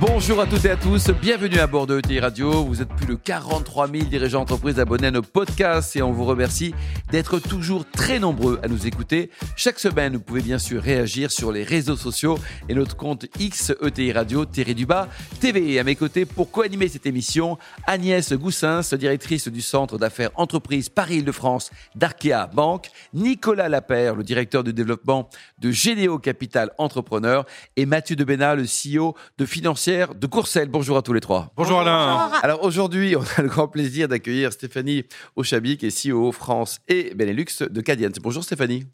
Bonjour à toutes et à tous, bienvenue à bord de ETI Radio. Vous êtes plus de 43 000 dirigeants d'entreprises abonnés à nos podcasts et on vous remercie d'être toujours très nombreux à nous écouter. Chaque semaine, vous pouvez bien sûr réagir sur les réseaux sociaux et notre compte X ETI Radio, Thierry Dubas, TV. Et à mes côtés, pour co-animer cette émission, Agnès Goussins, directrice du Centre d'affaires entreprises Paris-Île-de-France d'Arkea Banque, Nicolas Lapère, le directeur de développement de Généo Capital Entrepreneur et Mathieu Debena, le CEO de Financière de Courcelles. Bonjour à tous les trois. Bonjour Alain. Alors aujourd'hui, on a le grand plaisir d'accueillir Stéphanie Ochabi, qui est CEO France et Benelux de Cadient. Bonjour Stéphanie.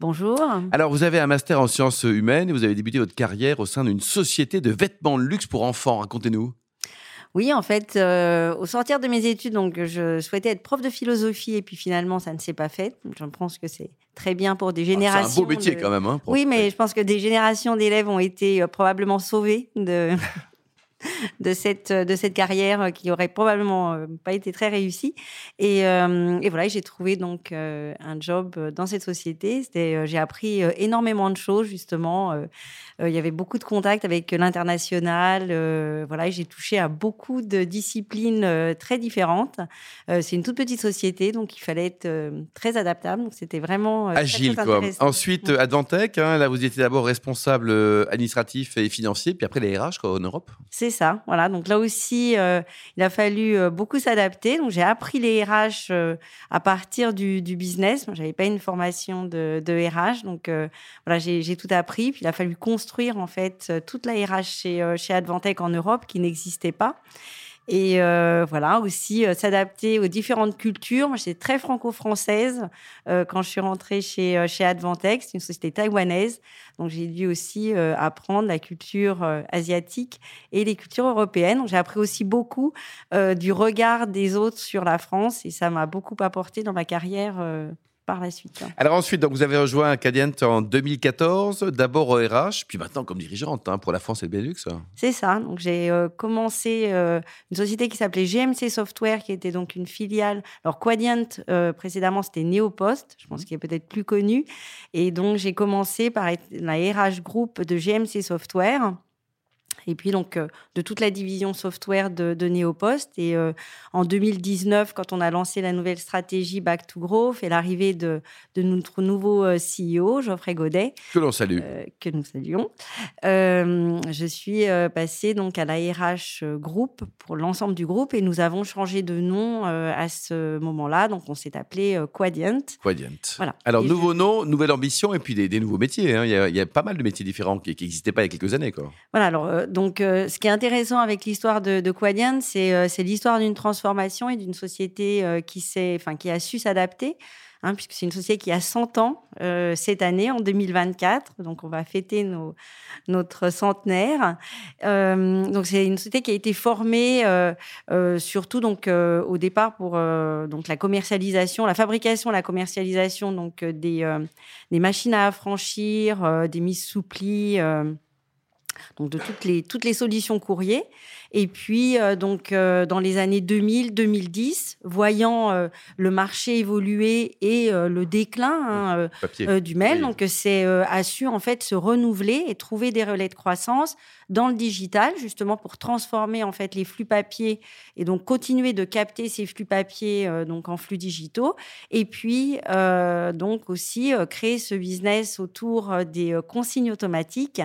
Bonjour. Alors, vous avez un master en sciences humaines et vous avez débuté votre carrière au sein d'une société de vêtements de luxe pour enfants. Racontez-nous. Oui, en fait, euh, au sortir de mes études, donc je souhaitais être prof de philosophie et puis finalement, ça ne s'est pas fait. Je pense que c'est très bien pour des générations. Ah, c'est un beau métier quand même. Hein, oui, mais je pense que des générations d'élèves ont été euh, probablement sauvées de, de cette, de cette carrière qui aurait probablement euh, pas été très réussie. Et, euh, et voilà, j'ai trouvé donc euh, un job dans cette société. C'était, j'ai appris énormément de choses justement. il y avait beaucoup de contacts avec l'international. voilà, j'ai touché à beaucoup de disciplines très différentes. c'est une toute petite société, donc il fallait être très adaptable. Donc c'était vraiment agile. quoi. Ensuite, Advantech, hein, là vous étiez d'abord responsable administratif et financier, puis après les RH quoi, en Europe. C'est ça. Voilà. Donc là aussi, euh, il a fallu euh, beaucoup s'adapter. Donc j'ai appris les RH euh, à partir du, business. Je n'avais pas une formation de, RH, donc voilà, j'ai tout appris. Puis il a fallu construire en fait toute la RH chez, chez Advantech en Europe qui n'existait pas. Et euh, voilà, aussi euh, s'adapter aux différentes cultures. Moi, j'étais très franco-française euh, quand je suis rentrée chez, chez Advantech, c'est une société taïwanaise. Donc, j'ai dû aussi apprendre la culture asiatique et les cultures européennes. J'ai appris aussi beaucoup du regard des autres sur la France et ça m'a beaucoup apporté dans ma carrière la suite. Hein. Alors ensuite, donc vous avez rejoint Cadient en 2014, d'abord au RH, puis maintenant comme dirigeante hein, pour la France et le Benelux. C'est ça. Donc j'ai euh, commencé euh, une société qui s'appelait GMC Software, qui était donc une filiale. Alors Quadient euh, précédemment c'était Neopost, je pense mmh. qu'il est peut-être plus connu. Et donc j'ai commencé par être la RH groupe de GMC Software et puis donc euh, de toute la division software de, de Neopost. Et euh, en 2019, quand on a lancé la nouvelle stratégie Back to Growth et l'arrivée de, de, notre nouveau euh, CEO, Geoffrey Godet, que l'on salue, que nous saluons, je suis passée donc à la RH Group pour l'ensemble du groupe et nous avons changé de nom à ce moment-là. Donc on s'est appelé Quadient. Quadient. Voilà. Alors nouveau nom, nouvelle ambition et puis des, nouveaux métiers. Hein. Il, y a, il, y a, pas mal de métiers différents qui n'existaient pas il y a quelques années. Quoi. Voilà. Alors donc, euh, ce qui est intéressant avec l'histoire de, de Quadient, euh, c'est l'histoire d'une transformation et d'une société euh, qui, qui a su s'adapter. Hein, puisque c'est une société qui a 100 ans cette année, en 2024. Donc, on va fêter notre centenaire. donc, c'est une société qui a été formée surtout donc au départ pour donc la commercialisation, la fabrication, la commercialisation donc des, machines à affranchir, des mises sous pli donc de toutes les, toutes les solutions courrier. Et puis, euh, donc, euh, dans les années 2000-2010, voyant euh, le marché évoluer et le déclin hein, du mail, donc c'est a su en fait se renouveler et trouver des relais de croissance dans le digital, justement pour transformer en fait les flux papier et donc continuer de capter ces flux papier donc en flux digitaux. Et puis, donc aussi créer ce business autour des consignes automatiques,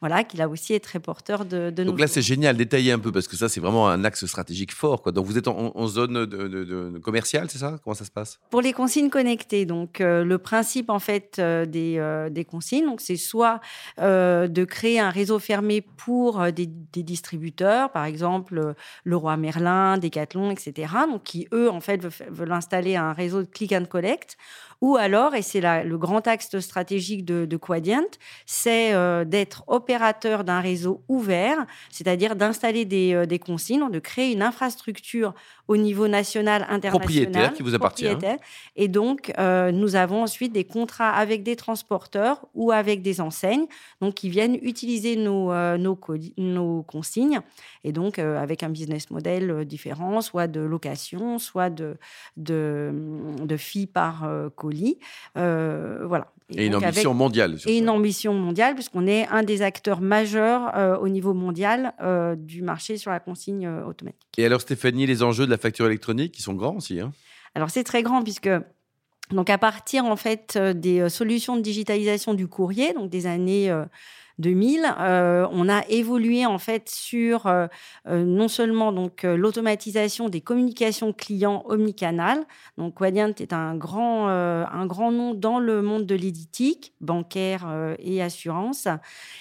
voilà, qui là aussi est très porteur de, de Donc là, c'est génial, détailler un peu parce que ça, c'est vraiment un axe stratégique fort. Quoi. Donc, vous êtes en, zone de, commerciale, c'est ça? Comment ça se passe? Pour les consignes connectées, donc euh, le principe en fait euh, des, euh, des, consignes, donc c'est soit de créer un réseau fermé pour des, des, distributeurs, par exemple Leroy Merlin, Decathlon, etc. Donc, qui eux en fait veulent, installer un réseau de click and collect ou alors, et c'est le grand axe stratégique de, de Quadient, c'est d'être opérateur d'un réseau ouvert, c'est-à-dire d'installer des, euh, des, consignes, de créer une infrastructure au niveau national, international. Propriétaire qui vous appartient. hein. Et donc, euh, nous avons ensuite des contrats avec des transporteurs ou avec des enseignes, donc qui viennent utiliser nos, euh, nos, consignes, et donc euh, avec un business model différent, soit de location, soit de, de, de fee par colis. Voilà. Et une avec- ambition mondiale. sur et ça. une ambition mondiale, puisqu'on est un des acteurs majeurs euh, au niveau mondial euh, du marché sur la consigne euh, automatique. Et alors, Stéphanie, les enjeux de la facture électronique, qui sont grands aussi. hein? Alors c'est très grand puisque donc à partir en fait des solutions de digitalisation du courrier, donc des années 2000, euh, on a évolué en fait sur euh, euh, non seulement donc l'automatisation des communications clients omnicanal. Donc Quadient est un grand un grand nom dans le monde de l'éditique, bancaire et assurance.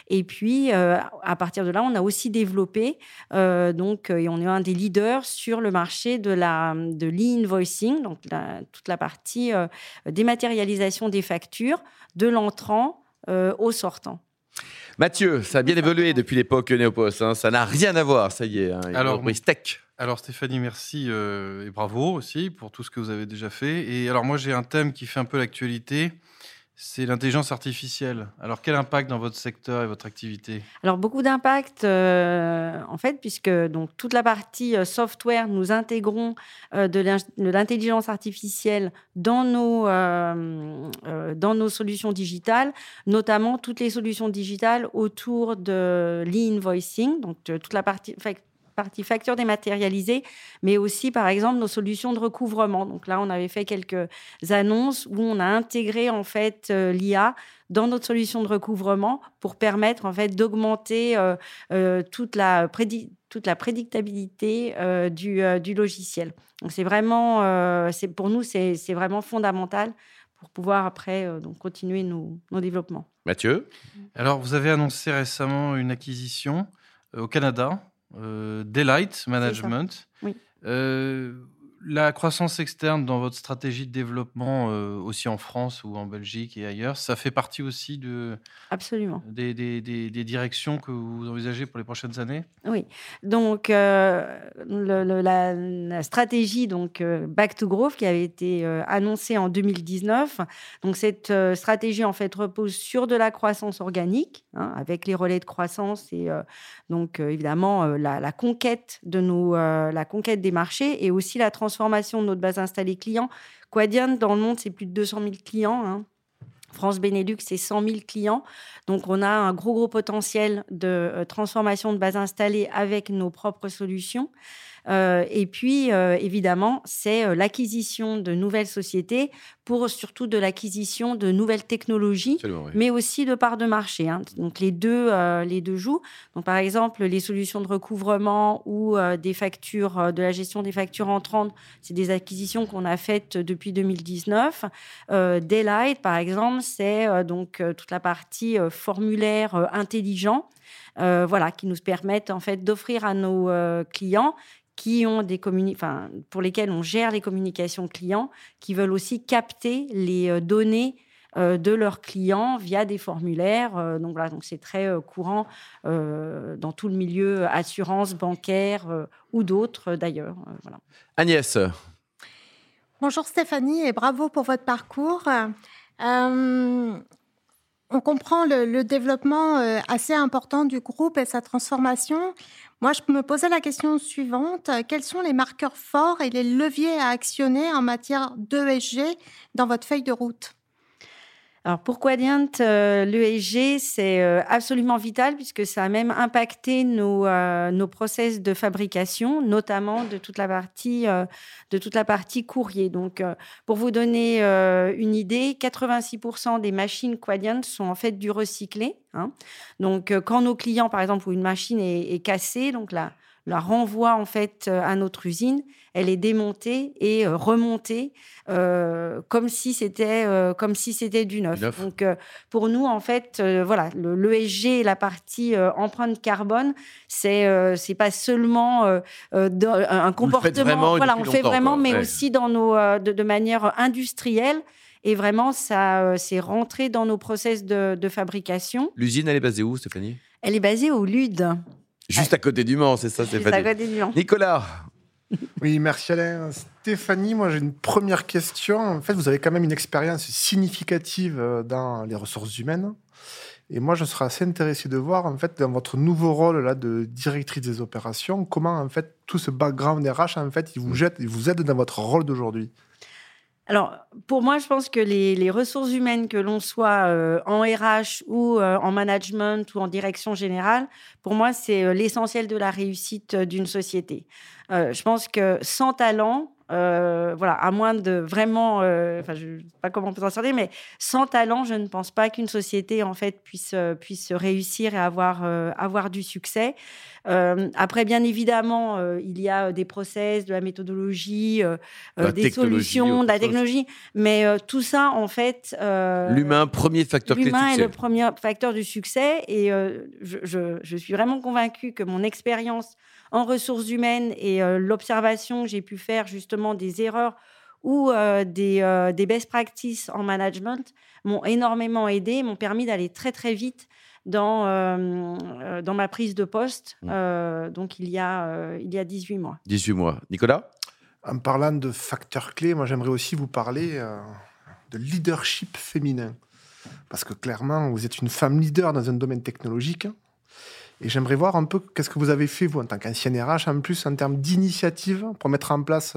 Et puis à partir de là, on a aussi développé donc et on est un des leaders sur le marché de la de l'e-invoicing, donc toute la partie dématérialisation des factures de l'entrant au sortant. Mathieu, ça a bien évolué depuis l'époque Néopos. hein. Ça n'a rien à voir, ça y est. Hein. Alors, tech. Alors Stéphanie, merci euh, et bravo aussi pour tout ce que vous avez déjà fait. Et alors moi j'ai un thème qui fait un peu l'actualité, c'est l'intelligence artificielle. Alors quel impact dans votre secteur et votre activité? Alors beaucoup d'impact euh, en fait puisque donc toute la partie euh, software nous intégrons euh, de l'in- de l'intelligence artificielle dans nos solutions digitales, notamment toutes les solutions digitales autour de l'e-invoicing, donc toute la partie partie facture dématérialisée, mais aussi par exemple nos solutions de recouvrement. Donc là, on avait fait quelques annonces où on a intégré en fait euh, l'IA dans notre solution de recouvrement pour permettre en fait d'augmenter euh, euh, toute la toute la prédictabilité euh, du, euh, du logiciel. Donc c'est vraiment euh, c'est pour nous c'est c'est vraiment fondamental pour pouvoir après euh, donc continuer nos, nos développements. Mathieu? Alors vous avez annoncé récemment une acquisition au Canada, euh, Daylight Management. Oui. La croissance externe dans votre stratégie de développement, euh, aussi en France ou en Belgique et ailleurs, ça fait partie aussi de, Absolument. des, des- des- des directions que vous envisagez pour les prochaines années? Donc, euh, le- le- la, la stratégie donc euh, Back to Growth qui avait été annoncée en 2019. Donc, cette stratégie en fait repose sur de la croissance organique, hein, avec les relais de croissance et donc évidemment la, la conquête de nos, la conquête des marchés et aussi la transformation de notre base installée client. Quadient dans le monde, c'est plus de 200 000 clients. hein. France Benelux, c'est 100 000 clients. Donc, on a un gros, gros potentiel de euh, transformation de base installée avec nos propres solutions. Euh, et puis, euh, évidemment, c'est l'acquisition de nouvelles sociétés pour surtout de l'acquisition de nouvelles technologies oui. mais aussi de parts de marché. hein. Donc les deux, euh, les deux jouent. Donc par exemple, les solutions de recouvrement ou euh, des factures, euh, de la gestion des factures entrantes, c'est des acquisitions qu'on a faites depuis 2019. Euh, Daylight, par exemple, c'est donc toute la partie formulaire intelligent, voilà, qui nous permettent en fait d'offrir à nos clients qui ont des enfin, pour lesquels on gère les communications clients, qui veulent aussi capter les euh, données euh, de leurs clients via des formulaires. Euh, donc voilà, donc c'est très courant dans tout le milieu assurance, bancaire ou d'autres d'ailleurs. Voilà. Agnès, Bonjour Stéphanie et bravo pour votre parcours. Euh, on comprend le, développement euh, assez important du groupe et sa transformation. Moi, je me posais la question suivante. Quels sont les marqueurs forts et les leviers à actionner en matière d'ESG dans votre feuille de route? Alors pour Quadient, euh, l'ESG, c'est euh, absolument vital puisque ça a même impacté nos, euh, nos process de fabrication, notamment de toute la partie, euh, de toute la partie courrier. Donc euh, pour vous donner une idée, 86% des machines Quadient sont en fait du recyclé. hein. Donc quand nos clients, par exemple, où une machine est, est cassée, donc la, la renvoie en fait euh, à notre usine, elle est démontée et euh, remontée euh, comme si c'était euh, comme si c'était du neuf. Donc euh, pour nous en fait voilà le l'ESG la partie empreinte carbone c'est c'est pas seulement un comportement vraiment voilà on le fait vraiment quoi. mais Ouais. aussi dans nos de, de manière industrielle et vraiment ça c'est rentré dans nos process de, de fabrication. l'usine, elle est basée où, Stéphanie? Elle est basée au LUD. Juste à côté du Mans, c'est ça, Juste à côté du Mans. Nicolas, Oui, merci Alain. Stéphanie, moi j'ai une première question. En fait, vous avez quand même une expérience significative euh, dans les ressources humaines. Et moi, je serais assez intéressé de voir, en fait, dans votre nouveau rôle là de directrice des opérations, comment, en fait, tout ce background RH, en fait, il vous, jette, il vous aide dans votre rôle d'aujourd'hui. Alors, pour moi, je pense que les, ressources humaines, que l'on soit euh, en RH ou euh, en management ou en direction générale, pour moi, c'est euh, l'essentiel de la réussite d'une société. je pense que sans talent, voilà, à moins de vraiment, enfin, je ne sais pas comment on peut s'en mais sans talent, je ne pense pas qu'une société en fait puisse puisse réussir et avoir avoir du succès. Euh, après, bien évidemment, euh, il y a des process, de la méthodologie, euh, des solutions, de la technologie. Mais tout ça, en fait. L'humain, premier facteur clé L'humain est le premier facteur du succès. Et je, je, suis vraiment convaincue que mon expérience en ressources humaines et l'observation que j'ai pu faire justement des erreurs ou des, des, best practices en management m'ont énormément aidé, m'ont permis d'aller très très vite dans, euh, dans ma prise de poste, mmh. euh, donc il y, a, euh, il y a 18 mois. 18 mois. Nicolas? En parlant de facteurs clés, moi j'aimerais aussi vous parler de leadership féminin. Parce que clairement, vous êtes une femme leader dans un domaine technologique. Et j'aimerais voir un peu qu'est-ce que vous avez fait, vous, en tant qu'ancienne RH, en plus, en termes d'initiative pour mettre en place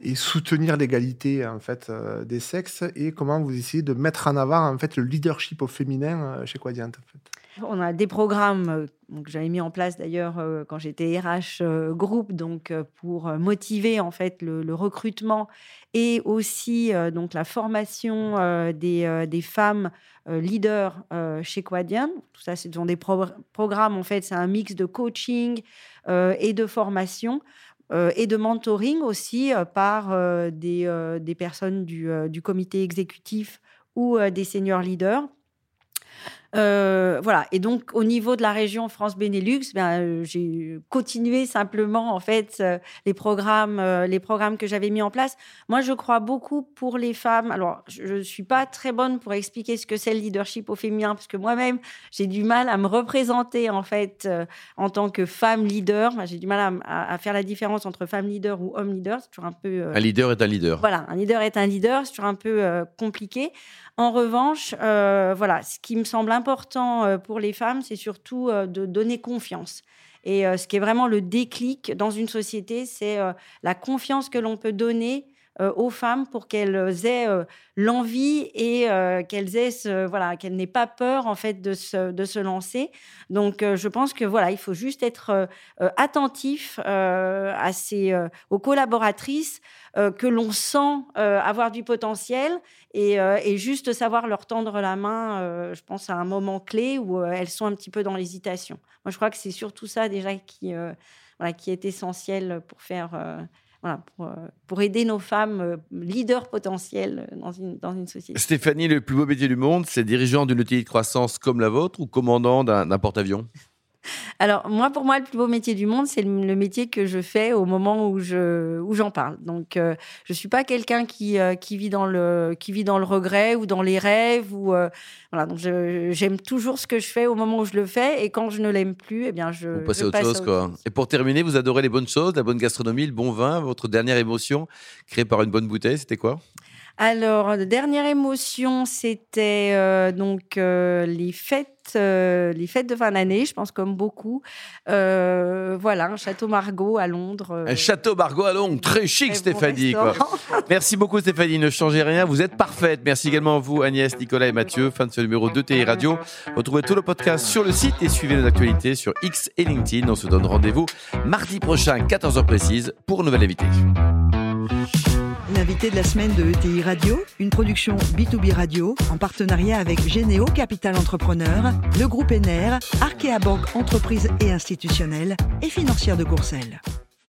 et soutenir l'égalité en fait euh, des sexes et comment vous essayez de mettre en avant en fait le leadership au féminin euh, chez Quadient en fait. On a des programmes euh, que j'avais mis en place d'ailleurs quand j'étais RH groupe donc pour motiver en fait le, recrutement et aussi donc la formation des, des, femmes leaders chez Quadient. Tout ça, ce sont des programmes en fait, c'est un mix de coaching et de formation euh, et de mentoring aussi euh, par euh, des, personnes du, du, comité exécutif ou des seniors leaders euh, voilà. Et donc, au niveau de la région France-Benelux, ben, euh, j'ai continué simplement, en fait, euh, les programmes, les programmes que j'avais mis en place. Moi, je crois beaucoup pour les femmes. Alors, je ne suis pas très bonne pour expliquer ce que c'est le leadership au féminin, parce que moi-même, j'ai du mal à me représenter, en fait, en tant que femme leader. j'ai du mal à, à, faire la différence entre femme leader ou homme leader. C'est toujours un peu. un leader est un leader. Voilà, un leader est un leader. C'est toujours un peu compliqué. En revanche, voilà, ce qui me semble important euh, pour les femmes, c'est surtout euh, de donner confiance. Et euh, ce qui est vraiment le déclic dans une société, c'est la confiance que l'on peut donner aux femmes pour qu'elles aient l'envie et qu'elles aient voilà qu'elles n'aient pas peur en fait de se, de se lancer. Donc je pense que voilà il faut juste être attentif à ces aux collaboratrices que l'on sent avoir du potentiel euh, et, juste savoir leur tendre la main, euh, je pense à un moment clé où euh, elles sont un petit peu dans l'hésitation. Moi, je crois que c'est surtout ça déjà qui, voilà, qui est essentiel pour faire, voilà, pour, pour, aider nos femmes leaders potentiels dans une, dans une société. Stéphanie, le plus beau métier du monde, c'est dirigeant d'une utilité de croissance comme la vôtre ou commandant d'un porte-avions? Alors, moi, pour moi, le plus beau métier du monde, c'est le, métier que je fais au moment où je où j'en parle. Donc, euh, je suis pas quelqu'un qui euh, qui vit dans le qui vit dans le regret ou dans les rêves ou euh, voilà. Donc, j'aime toujours ce que je fais au moment où je le fais et quand je ne l'aime plus, eh bien, je. Vous passez à autre chose, quoi. Et pour terminer, vous adorez les bonnes choses, la bonne gastronomie, le bon vin. Votre dernière émotion créée par une bonne bouteille, c'était quoi? Alors, dernière émotion, c'était euh, donc euh, les fêtes, euh, les fêtes de fin d'année, je pense comme beaucoup. voilà, un château Margaux à Londres. un château Margaux à Londres, très chic, Stéphanie. Merci beaucoup, Stéphanie. Ne changez rien, vous êtes parfaite. Merci également à vous, Agnès, Nicolas et Mathieu. Fin de ce numéro de TI Radio. Retrouvez tout le podcast sur le site et suivez nos actualités sur X et LinkedIn. On se donne rendez-vous mardi prochain, 14h précise, pour une nouvelle invité. L'invité de la semaine de ETI Radio, une production B2B Radio en partenariat avec Généo Capital Entrepreneur, le groupe ENER, Arkea Banque Entreprise et Institutionnelle et Financière de Courcelles.